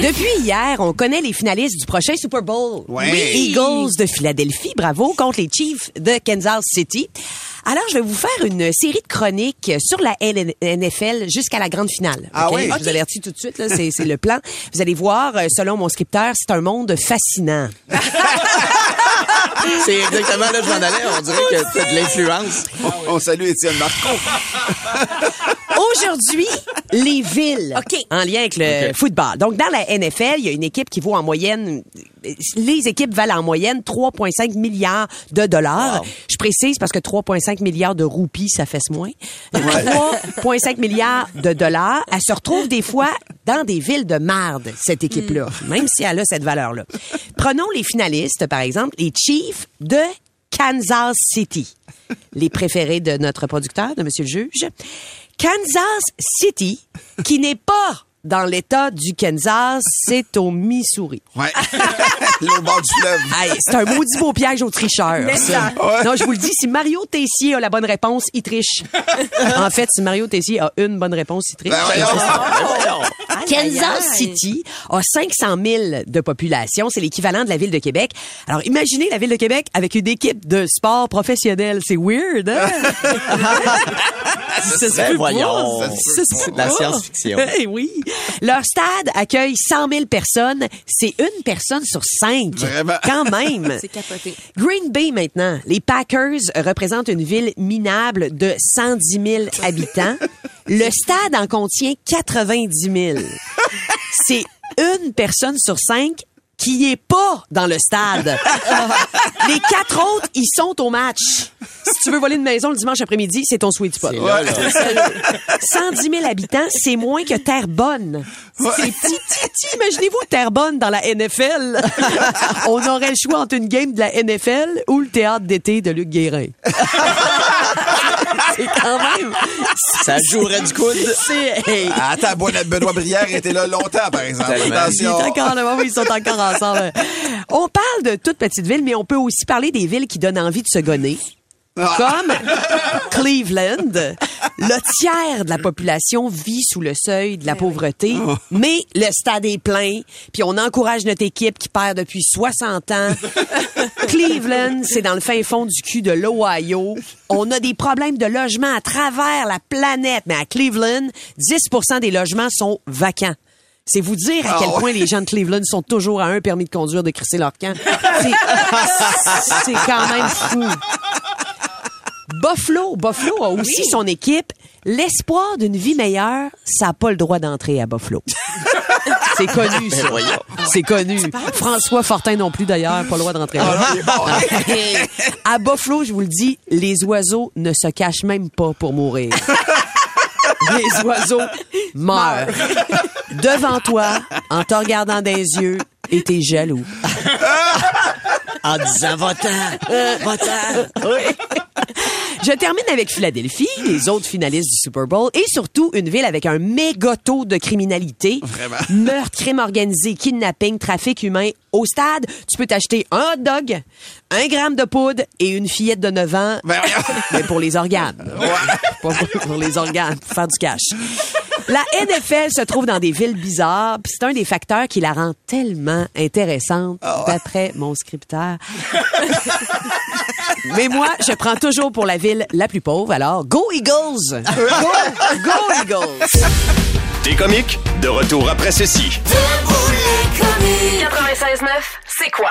Depuis hier, on connaît les finalistes du prochain Super Bowl. Ouais. Les Eagles de Philadelphie, bravo, contre les Chiefs de Kansas City. Alors, je vais vous faire une série de chroniques sur la NFL jusqu'à la grande finale. Ah oui? Je vous avertis tout de suite, là, c'est, c'est le plan. Vous allez voir, euh, selon mon scripteur, c'est un monde fascinant. C'est exactement là que je m'en allais. On dirait que t'as de l'influence. On, on salue Étienne Marco. Aujourd'hui, les villes. OK. En lien avec le football. Donc, dans la NFL, il y a une équipe qui vaut en moyenne, les équipes valent en moyenne 3,5 milliards de dollars. Wow. Je précise parce que 3,5 milliards de roupies, ça fesse moins. 3,5 milliards de dollars. Elle se retrouve des fois dans des villes de marde, cette équipe-là, même si elle a cette valeur-là. Prenons les finalistes, par exemple, les Chiefs de Kansas City. Les préférés de notre producteur, de Monsieur le juge. Kansas City, qui n'est pas dans l'État du Kansas, c'est au Missouri. Ouais. Là, au bord du fleuve. Hey, c'est un maudit beau piège aux tricheurs. Non, je vous le dis, si Mario Tessier a la bonne réponse, il triche. en fait, si Mario Tessier a une bonne réponse, il triche. Ben voyons. Ben voyons. Kansas City a 500 000 de population. C'est l'équivalent de la ville de Québec. Alors, imaginez la ville de Québec avec une équipe de sport professionnel. C'est weird, hein? Ça se Ben peut voyons. Ça se peut la science-fiction. Eh oui. Leur stade accueille 100 000 personnes. C'est une personne sur cinq. Vraiment. Quand même. C'est capoté. Green Bay maintenant. Les Packers représentent une ville minable de 110 000 habitants. Le stade en contient 90 000. C'est une personne sur cinq qui est pas dans le stade. Les quatre autres, ils sont au match. Si tu veux voler une maison le dimanche après-midi, c'est ton sweet spot. C'est là, là. 110 000 habitants, c'est moins que Terrebonne. C'est petit, petit, petit. Imaginez-vous Terrebonne dans la NFL. On aurait le choix entre une game de la NFL ou le théâtre d'été de Luc Guérin. C'est quand même... Ça jouerait du coude. C'est... hey, Ah, Attends, Benoît Benoît Brière était là longtemps, par exemple. Attention. encore là, oui, ils sont encore ensemble. On parle de toutes petites villes, mais on peut aussi parler des villes qui donnent envie de se gonner. Comme Cleveland, le tiers de la population vit sous le seuil de la pauvreté, mais le stade est plein, puis on encourage notre équipe qui perd depuis 60 ans. Cleveland, c'est dans le fin fond du cul de l'Ohio. On a des problèmes de logement à travers la planète, mais à Cleveland, 10% des logements sont vacants. C'est vous dire à quel Ah ouais. point les gens de Cleveland sont toujours à un permis de conduire de crisser leur camp. C'est quand même fou. Buffalo, Buffalo a aussi son équipe. L'espoir d'une vie meilleure, ça n'a pas le droit d'entrer à Buffalo. C'est connu, ça. voyons. C'est connu. François Fortin non plus, d'ailleurs, pas le droit d'entrer là. À Buffalo, je vous le dis, les oiseaux ne se cachent même pas pour mourir. Les oiseaux meurent. Devant toi, en te regardant des yeux, et t'es jaloux. En disant votant. Votant. Je termine avec Philadelphie, les autres finalistes du Super Bowl, et surtout une ville avec un méga taux de criminalité. Vraiment. Meurtre, crime organisé, kidnapping, trafic humain. Au stade, tu peux t'acheter un hot dog, un gramme de poudre et une fillette de 9 ans, Ben, mais pour les organes. Pas pour, pour les organes, pour faire du cash. La NFL se trouve dans des villes bizarres, puis c'est un des facteurs qui la rend tellement intéressante, d'après mon scripteur. Mais moi, je prends toujours pour la ville la plus pauvre, alors go Eagles! Go, go Eagles! T'es comique? De retour après ceci. Debout les comiques. 96.9, c'est quoi?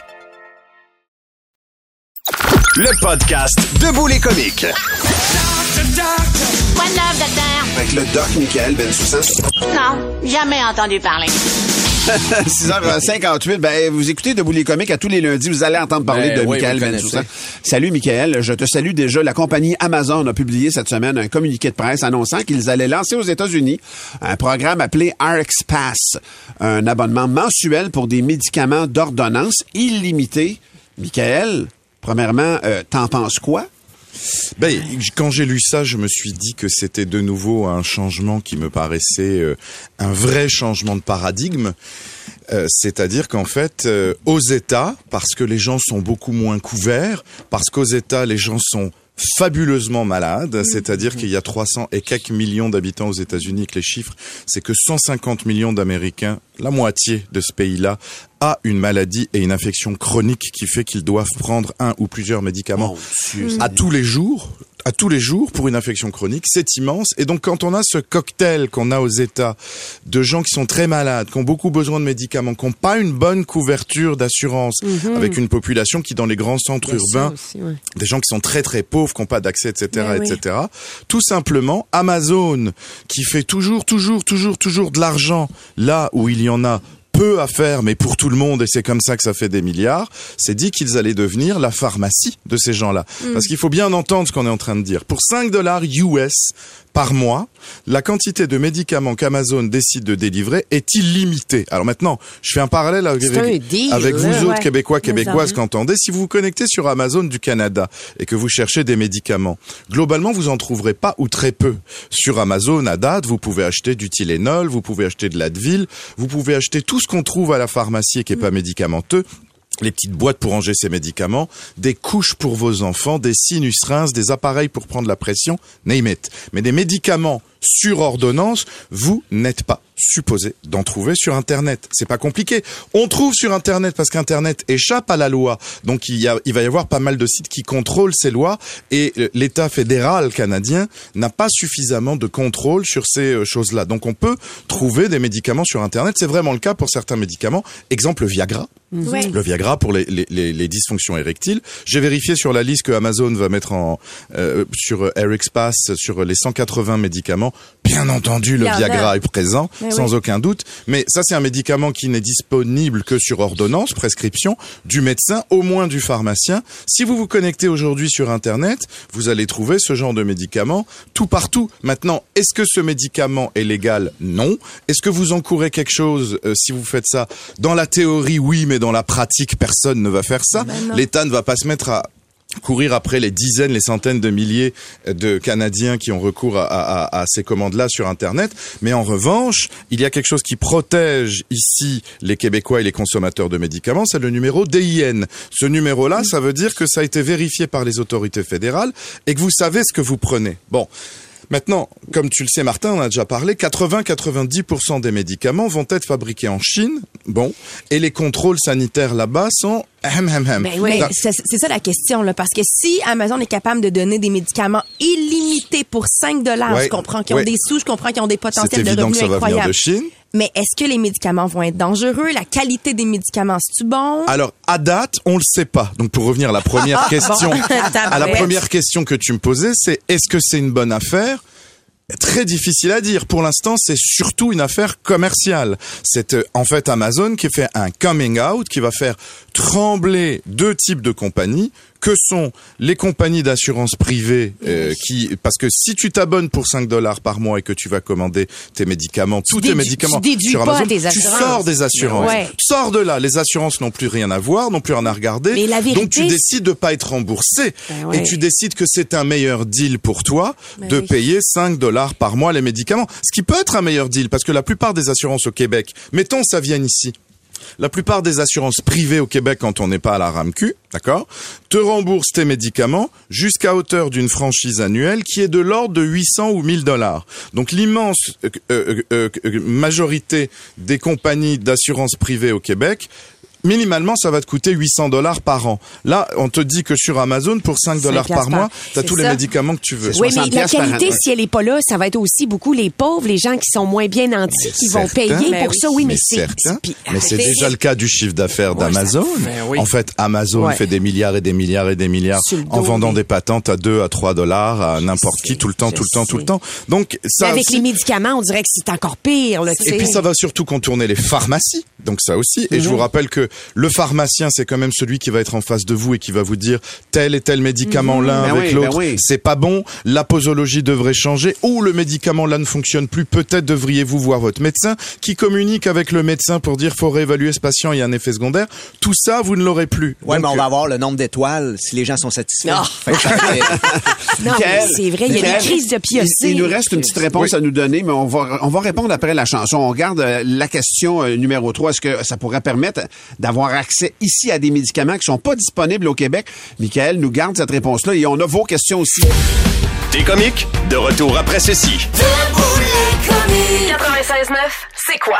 Le podcast Debout les comiques. What love, docteur? Avec le doc Michael Bensoussan. Non, jamais entendu parler. 6h58, ben, vous écoutez Debout les comiques à tous les lundis. Vous allez entendre parler Ben de oui, Michael Bensoussan. Salut, Michael. Je te salue déjà. La compagnie Amazon a publié cette semaine un communiqué de presse annonçant qu'ils allaient lancer aux États-Unis un programme appelé RxPass, un abonnement mensuel pour des médicaments d'ordonnance illimité. Michael, premièrement, euh, t'en penses quoi? Ben, quand j'ai lu ça, je me suis dit que c'était de nouveau un changement qui me paraissait euh, un vrai changement de paradigme. Euh, C'est-à-dire qu'en fait, euh, aux États, parce que les gens sont beaucoup moins couverts, parce qu'aux États, les gens sont fabuleusement malades, c'est-à-dire qu'il y a 300 et quelques millions d'habitants aux États-Unis, que les chiffres, c'est que 150 millions d'Américains, la moitié de ce pays-là, a une maladie et une infection chronique qui fait qu'ils doivent prendre un ou plusieurs médicaments à tous les jours, à tous les jours pour une infection chronique, c'est immense. Et donc quand on a ce cocktail qu'on a aux États de gens qui sont très malades, qui ont beaucoup besoin de médicaments, qui n'ont pas une bonne couverture d'assurance, avec une population qui dans les grands centres urbains aussi, ouais. des gens qui sont très très pauvres, qui n'ont pas d'accès, etc., Mais oui. etc. Tout simplement, Amazon, qui fait toujours, toujours, toujours, toujours de l'argent là où il y en a peu à faire, mais pour tout le monde, et c'est comme ça que ça fait des milliards, s'est dit qu'ils allaient devenir la pharmacie de ces gens-là. Mm. Parce qu'il faut bien entendre ce qu'on est en train de dire. Pour 5 dollars US par mois, la quantité de médicaments qu'Amazon décide de délivrer est illimitée. Alors maintenant, je fais un parallèle avec, vous autres. Québécois, Québécoises ça, qui entendez. Si vous vous connectez sur Amazon du Canada et que vous cherchez des médicaments, globalement, vous en trouverez pas ou très peu. Sur Amazon, à date, vous pouvez acheter du Tylenol, vous pouvez acheter de l'Advil, vous pouvez acheter tout ce qu'on trouve à la pharmacie et qui est pas médicamenteux les petites boîtes pour ranger ces médicaments, des couches pour vos enfants, des sinus rinces, des appareils pour prendre la pression, name it. Mais des médicaments sur ordonnance, vous n'êtes pas supposé d'en trouver sur Internet. C'est pas compliqué. On trouve sur Internet parce qu'Internet échappe à la loi. Donc il, y a, il va y avoir pas mal de sites qui contrôlent ces lois et euh, l'État fédéral canadien n'a pas suffisamment de contrôle sur ces euh, choses-là. Donc on peut trouver des médicaments sur Internet. C'est vraiment le cas pour certains médicaments. Exemple Viagra. Ouais. Le Viagra pour les, les, les, les dysfonctions érectiles. J'ai vérifié sur la liste que Amazon va mettre en euh, sur euh, Pass sur les 180 médicaments. Bien entendu, le Viagra est présent, Mais sans oui. aucun doute. Mais ça, c'est un médicament qui n'est disponible que sur ordonnance, prescription du médecin, au moins du pharmacien. Si vous vous connectez aujourd'hui sur Internet, vous allez trouver ce genre de médicament tout partout. Maintenant, est-ce que ce médicament est légal? Non. Est-ce que vous encourez quelque chose euh, si vous faites ça? Dans la théorie, oui, mais dans la pratique, personne ne va faire ça. Ben non. L'État ne va pas se mettre à courir après les dizaines, les centaines de milliers de Canadiens qui ont recours à, à- à ces commandes-là sur Internet. Mais en revanche, il y a quelque chose qui protège ici les Québécois et les consommateurs de médicaments, c'est le numéro DIN. Ce numéro-là, ça veut dire que ça a été vérifié par les autorités fédérales et que vous savez ce que vous prenez. Bon. Maintenant, comme tu le sais, Martin, on a déjà parlé, 80-90% des médicaments vont être fabriqués en Chine. Bon. Et les contrôles sanitaires là-bas sont. Ben oui, c'est ça la question, là, parce que si Amazon est capable de donner des médicaments illimités pour 5 dollars, Ouais, je comprends qu'ils ont ouais. des sous, je comprends qu'ils ont des potentiels de revenus incroyables. de Chine. Mais est-ce que les médicaments vont être dangereux? La qualité des médicaments, c'est-tu bon? Alors, à date, on le sait pas. Donc, pour revenir à la première question, à la première question que tu me posais, c'est est-ce que c'est une bonne affaire? Très difficile à dire. Pour l'instant, c'est surtout une affaire commerciale. C'est euh, en fait Amazon qui fait un coming out, qui va faire trembler deux types de compagnies, que sont les compagnies d'assurance privée, euh, qui parce que si tu t'abonnes pour 5 dollars par mois et que tu vas commander tes médicaments, tous tes médicaments tu sur pas Amazon, tu sors des assurances. Ouais. Sors de là. Les assurances n'ont plus rien à voir, n'ont plus rien à regarder. Mais la vérité, Donc tu décides de pas être remboursé Ben ouais. et tu décides que c'est un meilleur deal pour toi Ben de oui. payer 5 dollars par mois les médicaments. Ce qui peut être un meilleur deal parce que la plupart des assurances au Québec, mettons ça vient ici. La plupart des assurances privées au Québec, quand on n'est pas à la RAMQ, d'accord, te remboursent tes médicaments jusqu'à hauteur d'une franchise annuelle qui est de l'ordre de 800 ou 1000 dollars. Donc l'immense euh, euh, euh, majorité des compagnies d'assurance privée au Québec Minimalement, ça va te coûter 800 dollars par an. Là, on te dit que sur Amazon, pour 5 dollars par mois, tu as tous les médicaments que tu veux. Oui, mais la qualité, si elle est pas là, ça va être aussi beaucoup les pauvres, les gens qui sont moins bien nantis, qui vont payer pour ça. Oui, mais, c'est... Mais c'est déjà le cas du chiffre d'affaires Ouais, d'Amazon. ça- Ben oui. En fait, Amazon Ouais. fait des milliards et des milliards et des milliards en vendant mais- des patentes à 2 à 3 dollars à n'importe qui tout le temps, tout le temps, tout le temps. Donc Mais ça avec aussi- les médicaments, on dirait que c'est encore pire. Là, tu et puis ça va surtout contourner les pharmacies. Donc ça aussi. Et je Mhm. vous rappelle que le pharmacien, c'est quand même celui qui va être en face de vous et qui va vous dire tel et tel médicament Mhm. l'un Ben avec oui, ben l'autre, oui. c'est pas bon. La posologie devrait changer ou le médicament là ne fonctionne plus. Peut-être devriez-vous voir votre médecin qui communique avec le médecin pour dire faut réévaluer ce patient, il y a un effet secondaire. Tout ça, vous ne l'aurez plus. Ouais, Donc, mais on va avoir le nombre d'étoiles si les gens sont satisfaits. Non. Non, mais c'est vrai, il y a des crises de piocés. Il, il nous reste une petite réponse à nous donner, mais on va, on va répondre après la chanson. On regarde euh, la question euh, numéro 3. Est-ce que ça pourrait permettre d'avoir accès ici à des médicaments qui sont pas disponibles au Québec? Michael nous garde cette réponse-là et on a vos questions aussi. T'es comique? De retour après ceci. 96.9, c'est quoi?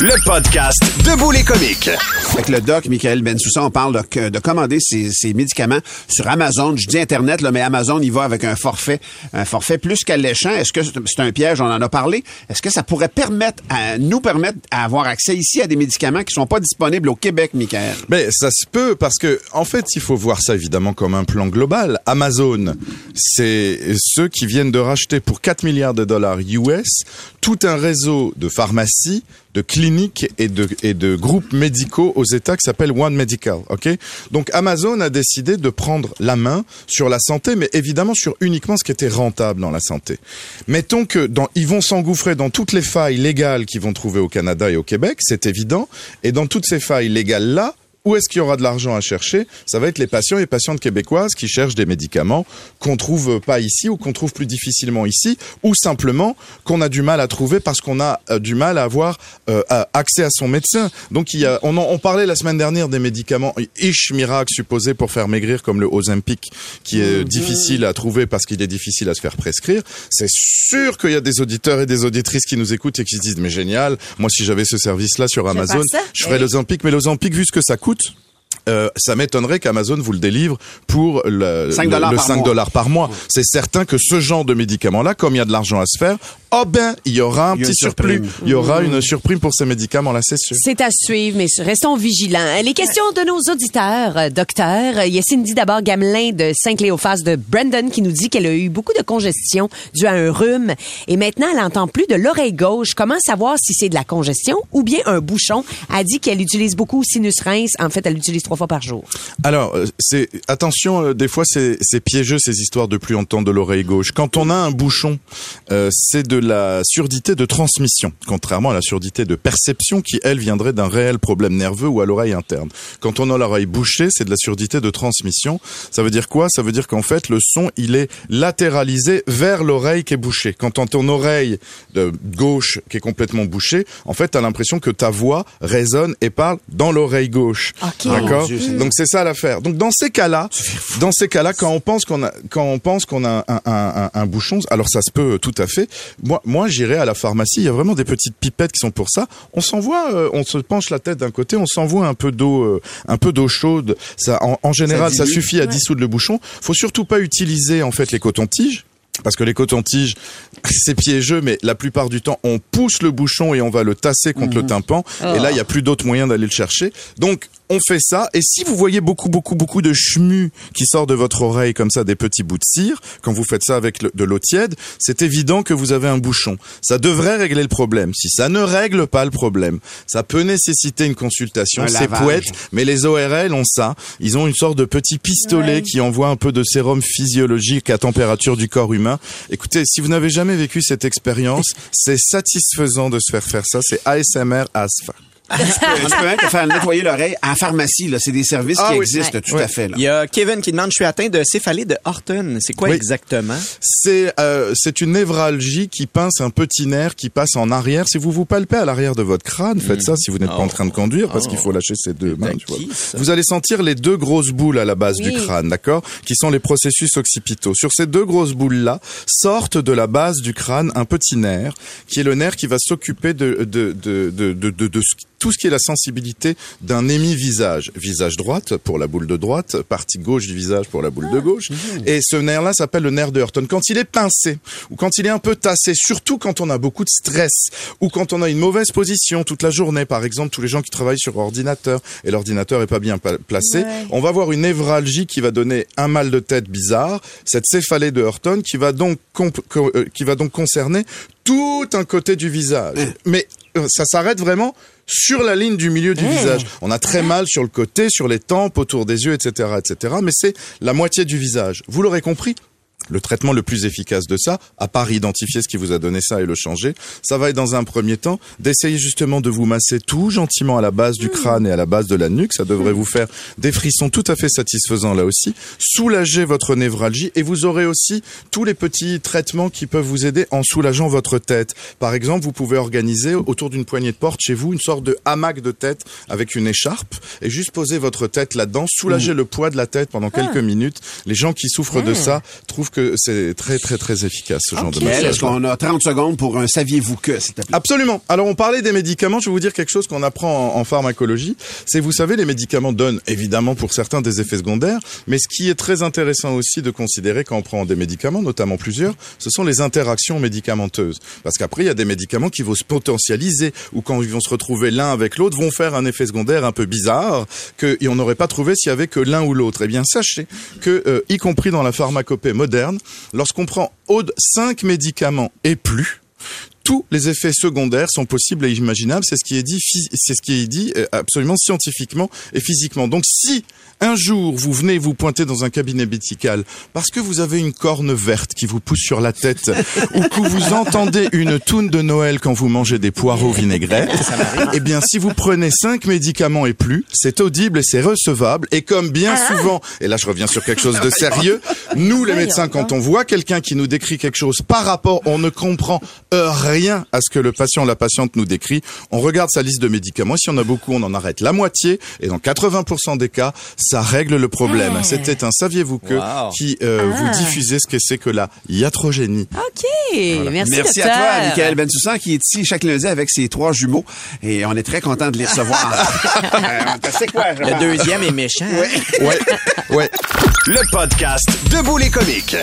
Le podcast Debout les comiques. Avec le doc Michael Bensoussa, on parle de, de commander ses, ses médicaments sur Amazon. Je dis Internet, là, mais Amazon y va avec un forfait, un forfait plus qu'alléchant. Est-ce que c'est un piège? On en a parlé. Est-ce que ça pourrait permettre à, nous permettre d'avoir accès ici à des médicaments qui sont pas disponibles au Québec, Michael? Mais ça se peut parce que, en fait, il faut voir ça évidemment comme un plan global. Amazon, c'est ceux qui viennent de racheter pour 4 milliards de dollars US tout un réseau de pharmacies, de cliniques et de, et de groupes médicaux aux États qui s'appelle One Medical. Ok? Donc Amazon a décidé de prendre la main sur la santé, mais évidemment sur uniquement ce qui était rentable dans la santé. Mettons que dans, ils vont s'engouffrer dans toutes les failles légales qu'ils vont trouver au Canada et au Québec, c'est évident. Et dans toutes ces failles légales là, où est-ce qu'il y aura de l'argent à chercher? Ça va être les patients et patientes québécoises qui cherchent des médicaments qu'on trouve pas ici ou qu'on trouve plus difficilement ici, ou simplement qu'on a du mal à trouver parce qu'on a euh, du mal à avoir euh, accès à son médecin. Donc il y a, on, en- on parlait la semaine dernière des médicaments ish miracle supposés pour faire maigrir comme le Ozempic, qui est difficile à trouver parce qu'il est difficile à se faire prescrire. C'est sûr qu'il y a des auditeurs et des auditrices qui nous écoutent et qui se disent mais génial, moi si j'avais ce service-là sur Je vais Amazon, je ferais Eh l'Ozempic, mais l'Ozempic vu ce que ça coûte. Euh, ça m'étonnerait qu'Amazon vous le délivre pour le, 5 le- dollars le par 5 mois. dollars par mois. C'est certain que ce genre de médicaments-là, comme il y a de l'argent à se faire, oh ben, il y aura un petit une surplus. Il y aura une surprime pour ces médicaments-là, c'est sûr. C'est à suivre, mais restons vigilants. Les questions de nos auditeurs, euh, docteur. Il y a Cindy d'abord Gamelin de Saint-Cléophas de Brandon qui nous dit qu'elle a eu beaucoup de congestion due à un rhume et maintenant elle entend plus de l'oreille gauche. Comment savoir si c'est de la congestion ou bien un bouchon? Elle dit qu'elle utilise beaucoup Sinus Rince. En fait, elle l'utilise trois fois par jour. Alors, euh, c'est attention, euh, des fois c'est c'est piégeux ces histoires de plus entendre de l'oreille gauche. Quand on a un bouchon, euh, c'est de la surdité de transmission, contrairement à la surdité de perception qui elle viendrait d'un réel problème nerveux ou à l'oreille interne. Quand on a l'oreille bouchée, c'est de la surdité de transmission. Ça veut dire quoi? Ça veut dire qu'en fait le son il est latéralisé vers l'oreille qui est bouchée. Quand on ton oreille de gauche qui est complètement bouchée, en fait t'as l'impression que ta voix résonne et parle dans l'oreille gauche. Ok. D'accord? Mon Dieu, c'est- Donc c'est ça l'affaire. Donc dans ces cas-là, dans ces cas-là, quand on pense qu'on a, quand on pense qu'on a un, un, un, un bouchon, alors ça se peut tout à fait. Moi, moi, j'irai à la pharmacie. Il y a vraiment des petites pipettes qui sont pour ça. On s'envoie, euh, on se penche la tête d'un côté, on s'envoie un peu d'eau, euh, un peu d'eau chaude. Ça, en, en général, ça, suffit à dissoudre le bouchon. Faut surtout pas utiliser en fait les cotons-tiges. Parce que les cotons-tiges, c'est piégeux, mais la plupart du temps, on pousse le bouchon et on va le tasser contre le tympan. Et là, il y a plus d'autre moyen d'aller le chercher. Donc, on fait ça. Et si vous voyez beaucoup, beaucoup, beaucoup de chemu qui sort de votre oreille comme ça, des petits bouts de cire, quand vous faites ça avec le- de l'eau tiède, c'est évident que vous avez un bouchon. Ça devrait régler le problème. Si ça ne règle pas le problème, ça peut nécessiter une consultation. C'est poète, mais les ORL ont ça. Ils ont une sorte de petit pistolet qui envoie un peu de sérum physiologique à température du corps humain. Écoutez, si vous n'avez jamais vécu cette expérience, c'est satisfaisant de se faire faire ça. C'est ASMR as fuck. Tu peux même te faire nettoyer l'oreille en pharmacie. Là. C'est des services Ah qui oui. existent tout à fait. Là. Il y a Kevin qui demande, je suis atteint de céphalée de Horton. C'est quoi Oui. exactement? C'est euh, c'est une névralgie qui pince un petit nerf qui passe en arrière. Si vous vous palpez à l'arrière de votre crâne, faites ça si vous n'êtes pas en train de conduire parce qu'il faut lâcher ses deux mains. tu vois. Vous allez sentir les deux grosses boules à la base du crâne, d'accord? Qui sont les processus occipitaux. Sur ces deux grosses boules-là, sortent de la base du crâne un petit nerf qui est le nerf qui va s'occuper de, de, de, de, de, de- de ce- tout ce qui est la sensibilité d'un émi-visage. Visage droite pour la boule de droite, partie gauche du visage pour la boule de gauche. Et ce nerf-là s'appelle le nerf de Hurton. Quand il est pincé, ou quand il est un peu tassé, surtout quand on a beaucoup de stress, ou quand on a une mauvaise position toute la journée, par exemple, tous les gens qui travaillent sur ordinateur, et l'ordinateur est pas bien placé, on va avoir une névralgie qui va donner un mal de tête bizarre, cette céphalée de Hurton qui va donc, euh, qui va donc concerner tout un côté du visage. Mais euh, ça s'arrête vraiment sur la ligne du milieu du visage. On a très mal sur le côté, sur les tempes, autour des yeux, etc., etc. Mais c'est la moitié du visage. Vous l'aurez compris. Le traitement le plus efficace de ça, à part identifier ce qui vous a donné ça et le changer, ça va être dans un premier temps d'essayer justement de vous masser tout gentiment à la base du crâne et à la base de la nuque. Ça devrait vous faire des frissons tout à fait satisfaisants là aussi. Soulager votre névralgie et vous aurez aussi tous les petits traitements qui peuvent vous aider en soulageant votre tête. Par exemple, vous pouvez organiser autour d'une poignée de porte chez vous une sorte de hamac de tête avec une écharpe et juste poser votre tête là-dedans, soulager le poids de la tête pendant quelques minutes. Les gens qui souffrent de ça trouvent que c'est très très très efficace ce genre de Michael, massage. Est-ce qu'on a 30 secondes pour un saviez-vous que, s'il te plaît? Absolument. Alors on parlait des médicaments, je vais vous dire quelque chose qu'on apprend en, en pharmacologie. C'est, vous savez, les médicaments donnent évidemment pour certains des effets secondaires, mais ce qui est très intéressant aussi de considérer quand on prend des médicaments, notamment plusieurs, ce sont les interactions médicamenteuses. Parce qu'après, il y a des médicaments qui vont se potentialiser ou quand ils vont se retrouver l'un avec l'autre, vont faire un effet secondaire un peu bizarre qu'on n'aurait pas trouvé s'il y avait que l'un ou l'autre. Eh bien, sachez que, euh, y compris dans la pharmacopée moderne, lorsqu'on prend au 5 médicaments et plus, tous les effets secondaires sont possibles et imaginables. C'est ce qui est dit, c'est ce qui est dit euh, absolument scientifiquement et physiquement. Donc, si un jour vous venez vous pointer dans un cabinet médical parce que vous avez une corne verte qui vous pousse sur la tête ou que vous entendez une toune de Noël quand vous mangez des poireaux vinaigrettes, eh bien, si vous prenez cinq médicaments et plus, c'est audible et c'est recevable. Et comme bien souvent, et là je reviens sur quelque chose de sérieux, nous les médecins, quand on voit quelqu'un qui nous décrit quelque chose par rapport, on ne comprend euh, rien à ce que le patient, la patiente nous décrit. On regarde sa liste de médicaments. Si on a beaucoup, on en arrête la moitié. Et dans 80% des cas, ça règle le problème. C'était un saviez-vous que Wow. qui euh, vous diffusait ce que c'est que la iatrogénie. OK. Merci, Merci à toi, Michael Bensoussan, qui est ici chaque lundi avec ses trois jumeaux. Et on est très content de les recevoir. euh, c'est quoi? je Le deuxième est méchant. hein? Ouais, ouais. Le podcast Debout les comiques.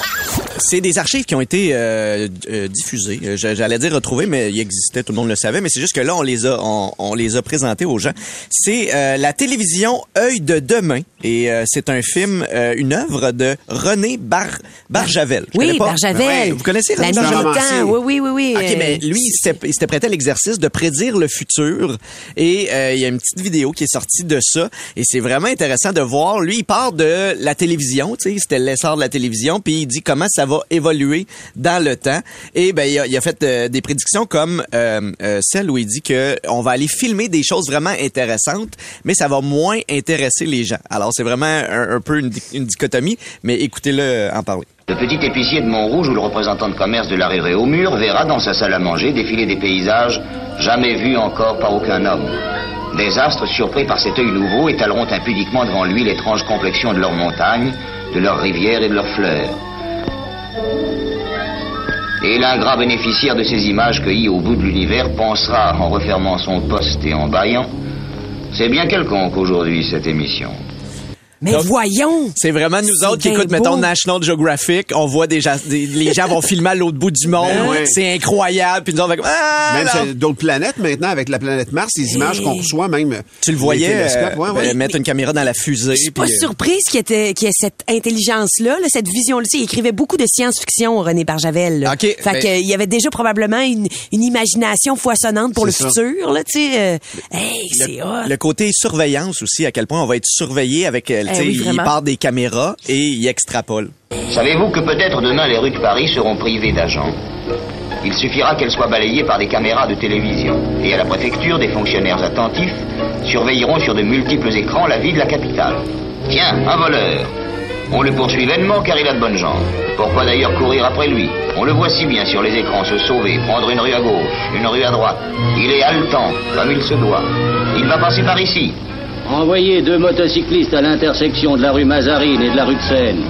C'est des archives qui ont été euh, euh, diffusées. Euh, j'a- J'allais dire retrouvées, mais il existait, tout le monde le savait. Mais c'est juste que là, on les a, on, on les a présentées aux gens. C'est euh, la télévision Œil de demain, et euh, c'est un film, euh, une œuvre de René Bar Barjavel. Je Oui. Barjavel. Ouais, vous connaissez La René Barjavel? Oui, oui, oui, oui. OK, mais lui, il s'était prêté à l'exercice de prédire le futur. Et euh, il y a une petite vidéo qui est sortie de ça. Et c'est vraiment intéressant de voir. Lui, il part de la télévision. Tu sais, c'était l'essor de la télévision. Puis il dit comment ça va évoluer dans le temps. Et ben, il a, il a fait euh, des prédictions comme euh, euh, celle où il dit que on va aller filmer des choses vraiment intéressantes, mais ça va moins intéresser les gens. Alors, c'est vraiment un, peu une, di- une dichotomie. Mais écoutez-le en parler. Le petit épicier de Montrouge ou le représentant de commerce de la rue au mur verra dans sa salle à manger défiler des paysages jamais vus encore par aucun homme. Des astres surpris par cet œil nouveau étaleront impudiquement devant lui l'étrange complexion de leurs montagnes, de leurs rivières et de leurs fleurs. Et l'ingrat bénéficiaire de ces images cueillies au bout de l'univers pensera, en refermant son poste et en bâillant, c'est bien quelconque aujourd'hui cette émission. Mais Donc, voyons! C'est vraiment nous autres qui écoutent, mettons. National Geographic. On voit des- les gens vont filmer à l'autre bout du monde. Ben ouais. C'est incroyable. Puis nous autres, on fait comme, ah, Même non. sur d'autres planètes maintenant, avec la planète Mars, les images qu'on reçoit même. tu le voyais ouais, euh, ouais. euh, mettre une caméra dans la fusée. Je suis pas puis, euh, surprise qu'il y, ait- qu'il y ait cette intelligence-là, là, cette vision-là. Il écrivait beaucoup de science-fiction, René Barjavel. là. OK, Fait ben- que, il y avait déjà probablement une, une imagination foisonnante pour le ça. futur, là, tu sais. euh, hey, c'est hot. Le côté surveillance aussi, à quel point on va être surveillé avec, euh, oui, il part des caméras et il extrapole. Savez-vous que peut-être demain les rues de Paris seront privées d'agents? Il suffira qu'elles soient balayées par des caméras de télévision. Et à la préfecture, des fonctionnaires attentifs surveilleront sur de multiples écrans la vie de la capitale. Tiens, un voleur. On le poursuit vainement car il a de bonnes jambes. Pourquoi d'ailleurs courir après lui? On le voit si bien sur les écrans se sauver, prendre une rue à gauche, une rue à droite. Il est haletant, comme il se doit. Il va passer par ici. Envoyez deux motocyclistes à l'intersection de la rue Mazarine et de la rue de Seine.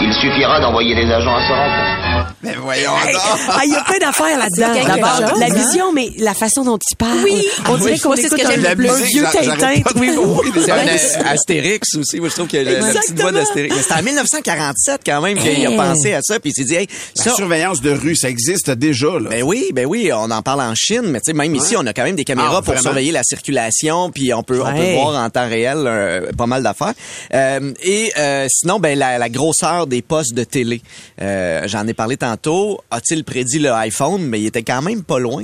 Il suffira d'envoyer des agents à sa rencontre. Mais voyons Hey, ah, il y a plein d'affaires là-dedans. quelque D'abord, chose, la hein? vision, mais la façon dont il parle. Oui. On Ah dirait oui. qu'on Moi, c'est ce écoute que le vieux Tintin. oui, oui. C'est un Astérix aussi. Moi, je trouve que la petite voix d'Astérix. Mais c'était en 1947 quand même qu'il a pensé à ça. Puis il s'est dit, hey, La surveillance de rue, ça existe déjà, là. Ben oui, ben oui, on en parle en Chine, mais tu sais, même ici, on a quand même des caméras Ah, pour surveiller la circulation, puis on peut, on peut voir en temps réel euh, pas mal d'affaires. Euh, et euh, sinon, ben la, la grosseur des postes de télé. Euh, J'en ai parlé tantôt. A-t-il prédit le iPhone, mais il était quand même pas loin.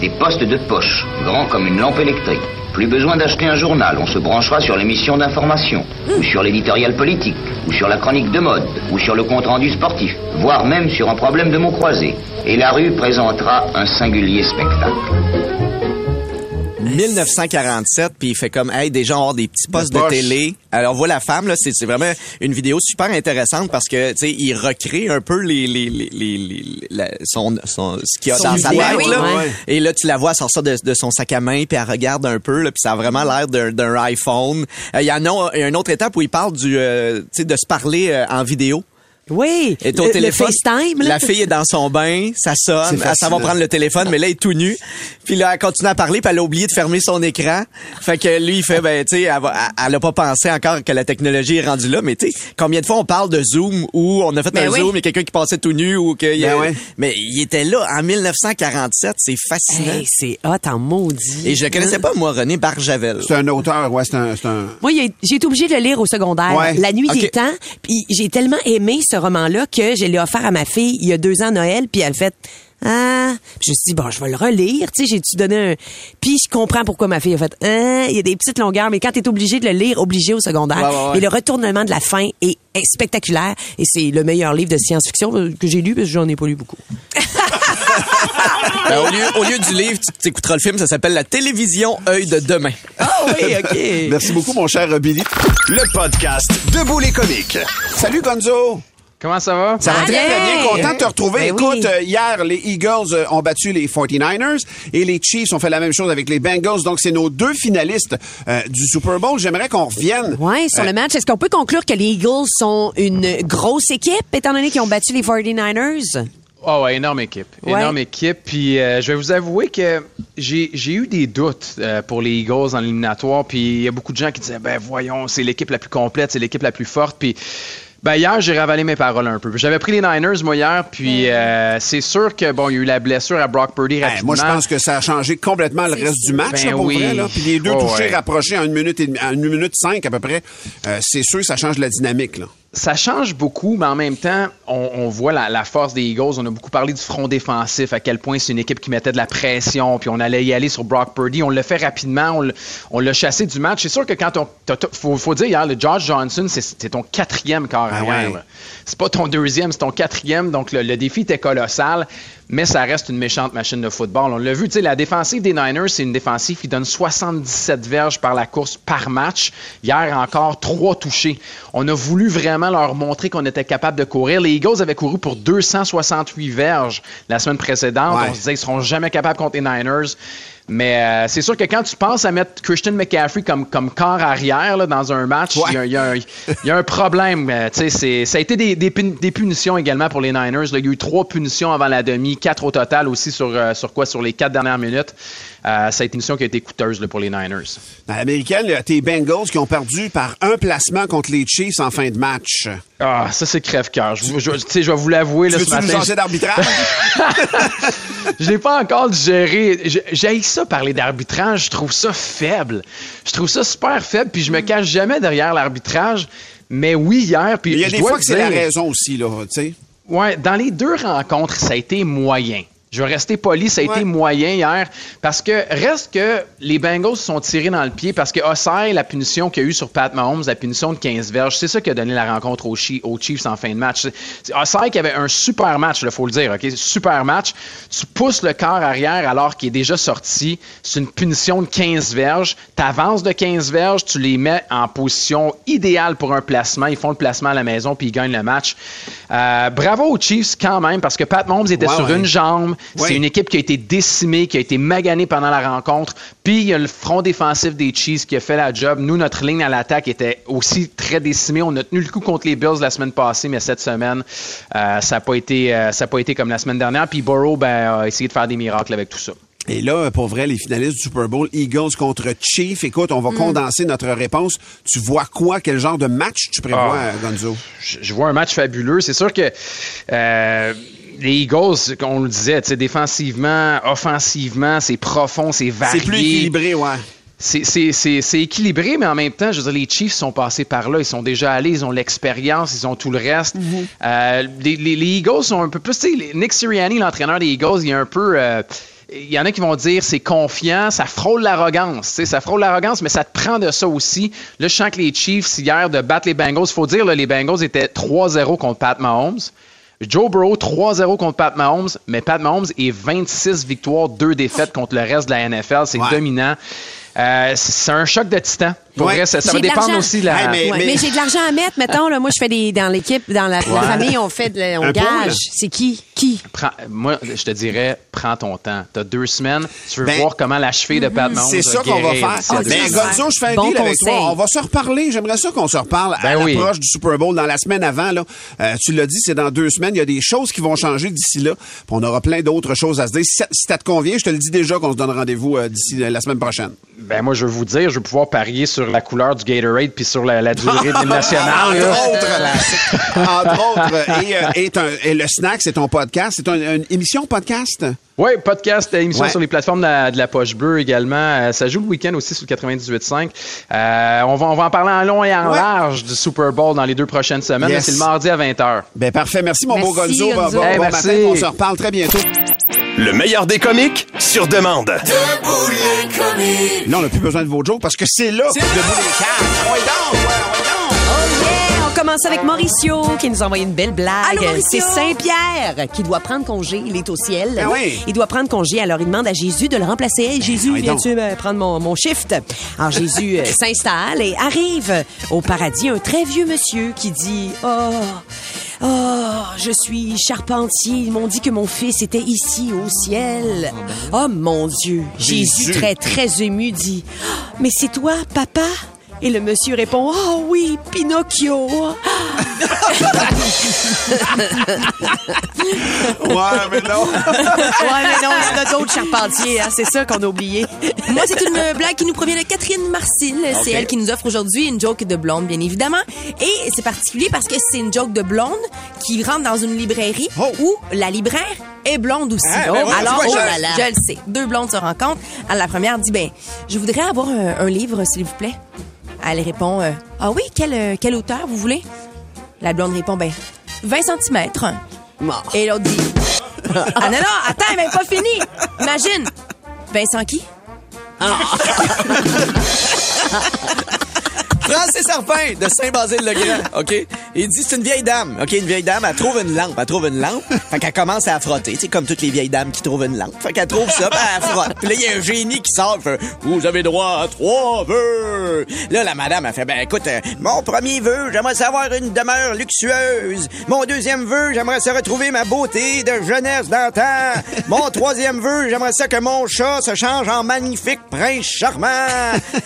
Des postes de poche, grands comme une lampe électrique. Plus besoin d'acheter un journal, on se branchera sur l'émission d'information, ou sur l'éditorial politique, ou sur la chronique de mode, ou sur le compte-rendu sportif, voire même sur un problème de mots croisés. Et la rue présentera un singulier spectacle. 1947, puis il fait comme, hey, déjà on avoir des petits postes de télé. Alors on voit la femme là, c'est vraiment une vidéo super intéressante parce que tu sais, il recrée un peu les les les, les, les- la- son, son ce qu'il y a Son dans sa tête oui. là. Ouais. Et là tu la vois sortir de, de son sac à main puis elle regarde un peu là, puis ça a vraiment l'air d'un d'un iPhone. Euh, Il y en a y a une autre étape où il parle du euh, tu sais de se parler euh, en vidéo. Oui. est au le, téléphone. le FaceTime, là. La fille est dans son bain, ça sonne, elle s'en va prendre le téléphone, mais là, elle est tout nue. Puis là, elle continue à parler, puis elle a oublié de fermer son écran. Fait que lui, il fait, ben, tu sais, elle, elle a pas pensé encore que la technologie est rendue là, mais tu sais, combien de fois on parle de Zoom où on a fait Ben un oui. Zoom, il y a quelqu'un qui passait tout nu ou que... a- Ben ouais. Mais il était là en 1947, c'est fascinant. Hey, c'est hot en maudit. Et je connaissais pas, moi, René Barjavel. C'est un auteur, ouais, c'est un, un... Moi, j'ai été obligée de le lire au secondaire. Ouais. La nuit Ok. des temps. Puis j'ai tellement aimé ce roman-là que je l'ai offert à ma fille il y a deux ans à Noël. Puis elle fait... Ah, Puis je me suis dit bon, je vais le relire, tu sais, j'ai tu donné un puis je comprends pourquoi ma fille a fait ah, il y a des petites longueurs mais quand tu es obligé de le lire obligé au secondaire Ouais, ouais, ouais. et le retournement de la fin est, est spectaculaire et c'est le meilleur livre de science-fiction que j'ai lu parce que j'en ai pas lu beaucoup. Ben, au, lieu, au lieu du livre, tu tu écouteras le film, ça s'appelle La télévision œil de demain. Ah oui, OK. Merci beaucoup, mon cher Billy. Le podcast Debout les comiques. Salut, Gonzo. Comment ça va? Ça va très, très bien. Content de te retrouver. Ben Écoute, oui. euh, hier, les Eagles euh, ont battu les 49ers et les Chiefs ont fait la même chose avec les Bengals. Donc, c'est nos deux finalistes euh, du Super Bowl. J'aimerais qu'on revienne. Ouais, sur Euh, le match, est-ce qu'on peut conclure que les Eagles sont une grosse équipe étant donné qu'ils ont battu les 49ers? Oh ouais, énorme équipe. Ouais. Énorme équipe. Puis euh, je vais vous avouer que j'ai j'ai eu des doutes euh, pour les Eagles en éliminatoire. Puis il y a beaucoup de gens qui disaient, ben voyons, c'est l'équipe la plus complète, c'est l'équipe la plus forte. Puis ben hier, j'ai ravalé mes paroles un peu. J'avais pris les Niners, moi, hier. Puis euh, c'est sûr que, bon, il y a eu la blessure à Brock Purdy rapidement. moi, je pense que ça a changé complètement le reste du match, Ben là, pour oui. vrai. Là. Puis les deux Oh, touchés ouais. rapprochés en une minute et demie- en une minute cinq à peu près. Euh, c'est sûr que ça change la dynamique. Là. Ça change beaucoup, mais en même temps, on, on voit la, la force des Eagles. On a beaucoup parlé du front défensif, à quel point c'est une équipe qui mettait de la pression, puis on allait y aller sur Brock Purdy. On l'a fait rapidement, on l'a- chassé du match. C'est sûr que quand on. faut, faut dire, hier, le George Johnson, c'est ton quatrième corps Ah ouais. C'est pas ton deuxième, c'est ton quatrième. Donc le, le défi était colossal, mais ça reste une méchante machine de football. On l'a vu, tu sais, la défensive des Niners, c'est une défensive qui donne 77 verges par la course par match. Hier encore, trois touchés. On a voulu vraiment leur montrer qu'on était capable de courir. Les Eagles avaient couru pour 268 verges la semaine précédente. Ouais. On se disait qu'ils seront jamais capables contre les Niners. Mais euh, c'est sûr que quand tu penses à mettre Christian McCaffrey comme, comme corps arrière là, dans un match, il y y, a un- il y a un problème. Euh, tu sais, c'est- ça a été des, des des punitions également pour les Niners. là. Il y a eu trois punitions avant la demi, quatre au total aussi sur, euh, sur quoi? Sur les quatre dernières minutes. Euh, ça a été une punition qui a été coûteuse là, pour les Niners. Dans l'américaine, tes Bengals qui ont perdu par un placement contre les Chiefs en fin de match. Ah, ça c'est crève-cœur. Je, je- tu sais, je vais vous l'avouer là, ce matin. d'arbitrage? Je l'ai pas encore digéré. J'ai- ça parler d'arbitrage. Je trouve ça faible. Je trouve ça super faible. Puis je me cache jamais derrière l'arbitrage. Mais oui, hier. Puis Il y a des fois que c'est la raison aussi, là, tu sais. Ouais, dans les deux rencontres, ça a été moyen. Je vais rester poli, ça a été moyen hier. Parce que reste que les Bengals se sont tirés dans le pied parce que Osai, la punition qu'il y a eu sur Pat Mahomes, la punition de 15 verges, c'est ça qui a donné la rencontre aux, Chi- aux Chiefs en fin de match. Osai qui avait un super match, il faut le dire, OK? Super match. Tu pousses le corps arrière alors qu'il est déjà sorti. C'est une punition de 15 verges. Tu avances de 15 verges, tu les mets en position idéale pour un placement. Ils font le placement à la maison puis ils gagnent le match. Euh, bravo aux Chiefs quand même parce que Pat Mahomes était Ouais, sur ouais. une jambe. Ouais. C'est une équipe qui a été décimée, qui a été maganée pendant la rencontre. Puis il y a le front défensif des Chiefs qui a fait la job. Nous, notre ligne à l'attaque était aussi très décimée. On a tenu le coup contre les Bills la semaine passée, mais cette semaine, euh, ça n'a pas été, euh, ça a pas été comme la semaine dernière. Puis Burrow ben, a essayé de faire des miracles avec tout ça. Et là, pour vrai, les finalistes du Super Bowl, Eagles contre Chiefs. Écoute, on va condenser notre réponse. Tu vois quoi? Quel genre de match tu prévois, Ah. Gonzo? je je vois un match fabuleux. C'est sûr que euh, les Eagles, on le disait, tu sais, défensivement, offensivement, c'est profond, c'est varié. C'est plus équilibré, ouais. C'est- équilibré, mais en même temps, je veux dire, les Chiefs sont passés par là. Ils sont déjà allés, ils ont l'expérience, ils ont tout le reste. Euh, les, les- les Eagles sont un peu plus... Tu sais, les- Nick Sirianni, l'entraîneur des Eagles, il est un peu... euh, il y en a qui vont dire c'est confiant, ça frôle l'arrogance. tu sais, Ça frôle l'arrogance, mais ça te prend de ça aussi. Là, je sens que les Chiefs, hier, de battre les Bengals, il faut dire, là, les Bengals étaient 3-0 contre Pat Mahomes. Joe Burrow 3-0 contre Pat Mahomes, mais Pat Mahomes est 26 victoires, 2 défaites contre le reste de la NFL. C'est Ouais. dominant. Euh, c'est un choc de titan. Pour Ouais. vrai, ça, ça va dépendre aussi de la. Ouais, mais, j'ai de l'argent à mettre, mettons. Là, moi, je fais des dans l'équipe, dans la, famille, on fait, de, la- on gage. C'est qui? Qui? Prends- moi, je te dirais, prends ton temps. T'as deux semaines. Tu veux Ben, voir comment la cheville de Pat Mahomes C'est ça qu'on va faire. à deux Mais. Gonzo, je fais un Bon deal avec toi. On va se reparler. J'aimerais ça qu'on se reparle à Ben oui. l'approche du Super Bowl dans la semaine avant. Là. Euh, tu l'as dit, c'est dans deux semaines. Il y a des choses qui vont changer d'ici là. On aura plein d'autres choses à se dire. Si ça, si ça te convient, je te le dis déjà qu'on se donne rendez-vous euh, d'ici euh, la semaine prochaine. Ben moi, je veux vous dire, je vais pouvoir parier sur la couleur du Gatorade puis sur la, la durée de l'hymne national. là. Entre autres, entre autres. Et, euh, et le snack, c'est ton podcast. C'est un- une émission podcast? Oui, podcast, euh, émission Ouais. sur les plateformes de la, de la Poche Bleue également. Euh, ça joue le week-end aussi sur le 98.5. Euh, on, va, on va en parler en long et en Ouais. large du Super Bowl dans les deux prochaines semaines. Yes. C'est le mardi à 20h. Ben parfait. Merci, mon beau Gonzo. Bon, Gonzo. bon- Hey, bon merci. matin. On se reparle très bientôt. Le meilleur des comiques sur demande. Là, on n'a plus besoin de vos jokes parce que c'est là que debout les cartes. Ouais, donc, ouais, donc. Oh yeah! On commence avec Mauricio qui nous a envoyé une belle blague. C'est Saint-Pierre qui doit prendre congé. Il est au ciel. Ben oui. Il doit prendre congé. Alors, il demande à Jésus de le remplacer. Hey, Jésus, oui, viens-tu euh, prendre mon, mon shift? Alors, Jésus euh, s'installe et arrive au paradis un très vieux monsieur qui dit Oh, oh, je suis charpentier. Ils m'ont dit que mon fils était ici au ciel. Oh, mon Dieu. Jésus, Jésus. très, très ému, dit Ah, Mais c'est toi, papa? Et le monsieur répond Oh oui, Pinocchio. Ouais, mais non. ouais, mais non, il y en a d'autres charpentiers, hein, c'est ça qu'on a oublié. Moi, c'est une blague qui nous provient de Catherine Marcille. C'est elle qui nous offre aujourd'hui une joke de blonde, bien évidemment. Et c'est particulier parce que c'est une joke de blonde qui rentre dans une librairie où la libraire est blonde aussi. Ah, ben Alors, oh je- là là, je le sais. Deux blondes se rencontrent. Alors, la première dit, ben, je voudrais avoir un, un livre, s'il vous plaît. Elle répond, euh, ah oui, quel, euh, quel auteur vous voulez? La blonde répond, ben, 20 cm. Et l'autre dit, ah non, non, attends, elle n'est pas fini. Imagine, Vincent qui? Francis Serpin de Saint-Basile-le-Grand, OK? Il dit, c'est une vieille dame, OK? Une vieille dame, elle trouve une lampe, elle trouve une lampe, fait qu'elle commence à frotter, sais, comme toutes les vieilles dames qui trouvent une lampe. Fait qu'elle trouve ça, puis elle frotte. Puis là, il y a un génie qui sort, fait, vous avez droit à trois vœux. Là, la madame, a fait, ben écoute, euh, mon premier vœu, j'aimerais savoir une demeure luxueuse. Mon deuxième vœu, j'aimerais ça retrouver ma beauté de jeunesse d'antan. Mon troisième vœu, j'aimerais ça que mon chat se change en magnifique prince charmant.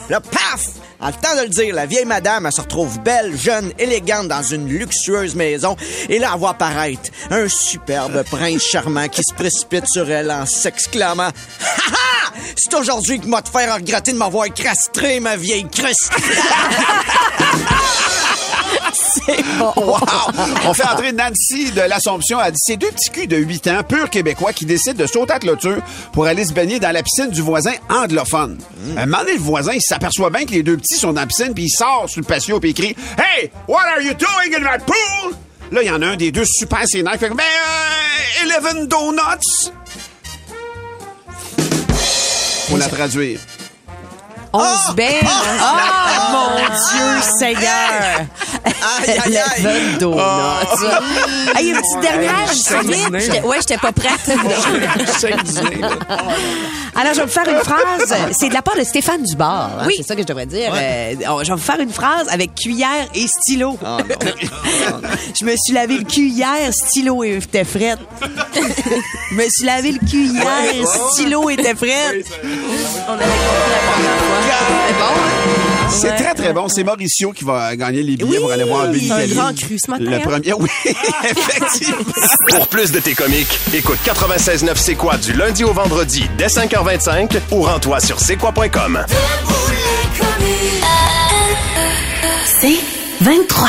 Là, paf! En le temps de le dire, la vieille madame, elle se retrouve belle, jeune, élégante dans une luxueuse maison. Et là, elle voit apparaître un superbe prince charmant qui se précipite sur elle en s'exclamant « Ha ha! C'est aujourd'hui que m'a te faire regretter de m'avoir castré, ma vieille cruste! » C'est bon. Wow! On fait entrer Nancy de l'Assomption. Elle dit c'est deux petits culs de 8 ans, purs québécois, qui décident de sauter à clôture pour aller se baigner dans la piscine du voisin anglophone. Un moment donné, le voisin, il s'aperçoit bien que les deux petits sont dans la piscine, puis il sort sur le patio, puis il crie Hey, what are you doing in that pool? Là, il y en a un des deux super sénère. Fait que, ben, euh, Eleven Donuts. Faut la traduire. 11 belles. Ah, mon Dieu Seigneur. Aïe, aïe, aïe. Eleven donuts. Hey, une petite dernière, Vite, Ouais, j'étais pas prête. Alors, je vais vous faire une phrase. C'est de la part de Stéphane Dubar. hein, Oui. C'est ça que je devrais dire. Euh, oh, je vais vous faire une phrase avec cuillère et stylo. je me suis lavé le cul hier, stylo était fret. je me suis lavé le cul hier, stylo était fret. On avait compris la première fois. C'est bon, hein? C'est très, très bon. C'est Mauricio qui va gagner les billets pour aller voir Billy un grand cru ce matin, Le hein? premier, oui, effectivement. Pour plus de tes comiques, écoute 96.9 C'est quoi du lundi au vendredi dès 5h25 ou rends-toi sur c'est quoi.com. C'est 23.